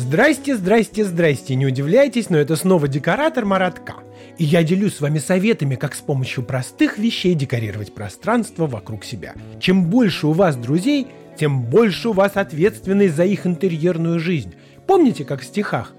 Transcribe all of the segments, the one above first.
Здрасте, здрасте, здрасте. Не удивляйтесь, но это снова декоратор Маратка. И я делюсь с вами советами, как с помощью простых вещей декорировать пространство вокруг себя. Чем больше у вас друзей, тем больше у вас ответственность за их интерьерную жизнь. Помните, как в стихах?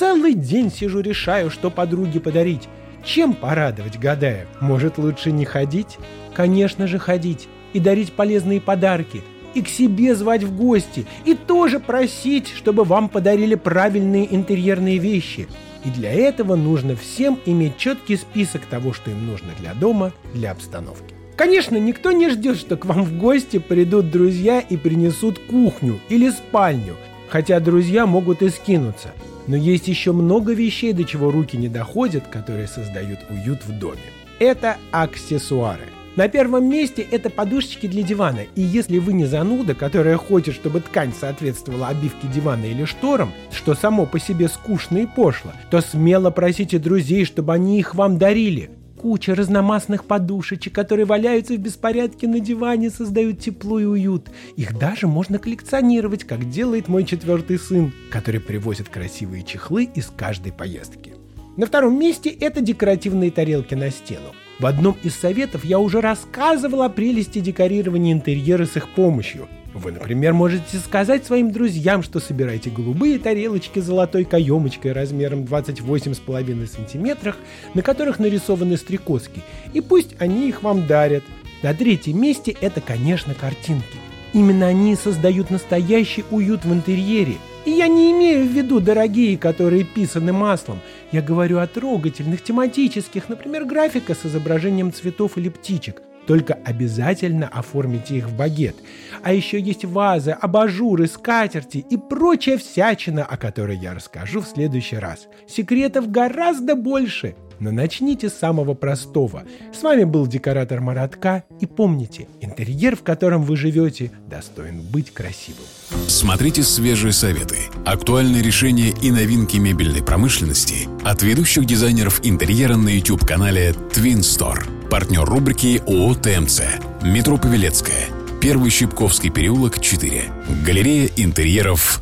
«Целый день сижу, решаю, что подруге подарить. Чем порадовать, гадая? Может, лучше не ходить? Конечно же, ходить. И дарить полезные подарки – и к себе звать в гости, и тоже просить, чтобы вам подарили правильные интерьерные вещи. И для этого нужно всем иметь четкий список того, что им нужно для дома, для обстановки. Конечно, никто не ждет, что к вам в гости придут друзья и принесут кухню или спальню, хотя друзья могут и скинуться. Но есть еще много вещей, до чего руки не доходят, которые создают уют в доме. Это аксессуары. На первом месте это подушечки для дивана, и если вы не зануда, которая хочет, чтобы ткань соответствовала обивке дивана или шторам, что само по себе скучно и пошло, то смело просите друзей, чтобы они их вам дарили. Куча разномастных подушечек, которые валяются в беспорядке на диване, создают тепло и уют. Их даже можно коллекционировать, как делает мой четвертый сын, который привозит красивые чехлы из каждой поездки. На втором месте это декоративные тарелки на стену. В одном из советов я уже рассказывал о прелести декорирования интерьера с их помощью. Вы, например, можете сказать своим друзьям, что собираете голубые тарелочки с золотой каемочкой размером 28,5 сантиметрах, на которых нарисованы стрекозки, и пусть они их вам дарят. На третьем месте это, конечно, картинки. Именно они создают настоящий уют в интерьере – и я не имею в виду дорогие, которые писаны маслом. Я говорю о трогательных, тематических, например, графика с изображением цветов или птичек. Только обязательно оформите их в багет. А еще есть вазы, абажуры, скатерти и прочая всячина, о которой я расскажу в следующий раз. Секретов гораздо больше. Но начните с самого простого. С вами был декоратор Маратка. И помните, интерьер, в котором вы живете, достоин быть красивым. Смотрите свежие советы, актуальные решения и новинки мебельной промышленности от ведущих дизайнеров интерьера на YouTube-канале Twin Store. Партнер рубрики ООО «ТМЦ». Метро Павелецкая. Первый Щипковский переулок, 4. Галерея интерьеров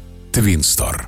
Store.